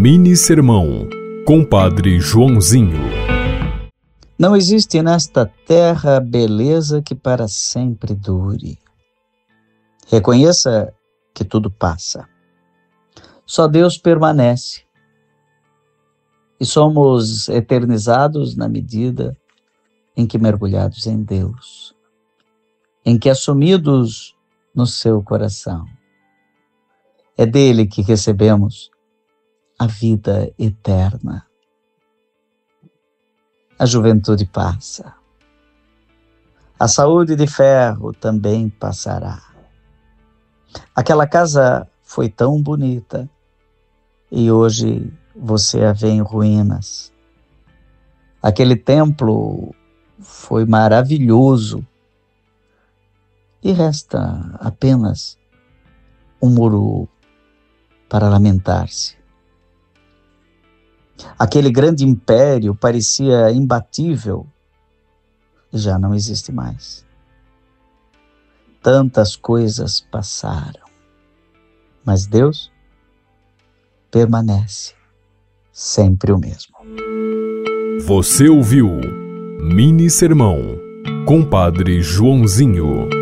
Mini Sermão, Compadre Joãozinho. Não existe nesta terra beleza que para sempre dure. Reconheça que tudo passa. Só Deus permanece. E somos eternizados na medida em que mergulhados em Deus, em que assumidos no seu coração. É dele que recebemos a vida eterna. A juventude passa. A saúde de ferro também passará. Aquela casa foi tão bonita e hoje você a vê em ruínas. Aquele templo foi maravilhoso e resta apenas um muro para lamentar-se. Aquele grande império parecia imbatível já não existe mais. Tantas coisas passaram, mas Deus permanece sempre o mesmo. Você ouviu Mini Sermão, Compadre Joãozinho.